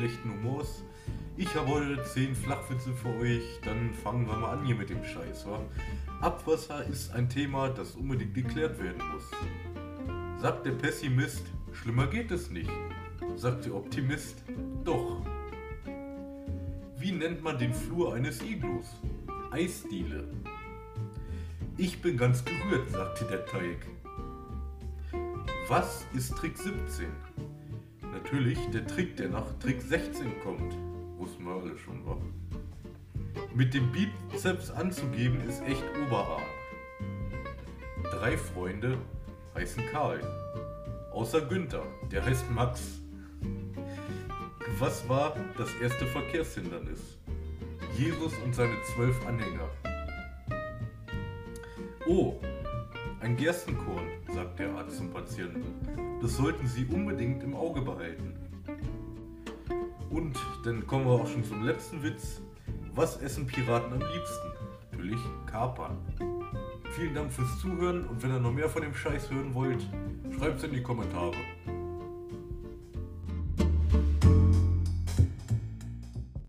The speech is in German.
schlechten Humors. Ich habe heute 10 Flachwitze für euch, dann fangen wir mal an hier mit dem Scheiß, wa? Abwasser ist ein Thema, das unbedingt geklärt werden muss. Sagt der Pessimist, schlimmer geht es nicht. Sagt der Optimist, doch. Wie nennt man den Flur eines Iglus? Eisdiele. Ich bin ganz gerührt, sagte der Teig. Was ist Trick 17? Natürlich der Trick, der nach Trick 16 kommt. Wussten wir alle schon, wa? Mit dem Bizeps anzugeben ist echt Oberarm. Drei Freunde heißen Karl. Außer Günther, der heißt Max. Was war das erste Verkehrshindernis? Jesus und seine zwölf Anhänger. Oh, ein Gerstenkorn, der Arzt zum Patienten. Das sollten Sie unbedingt im Auge behalten. Und dann kommen wir auch schon zum letzten Witz. Was essen Piraten am liebsten? Natürlich Kapern. Vielen Dank fürs Zuhören und wenn ihr noch mehr von dem Scheiß hören wollt, schreibt es in die Kommentare.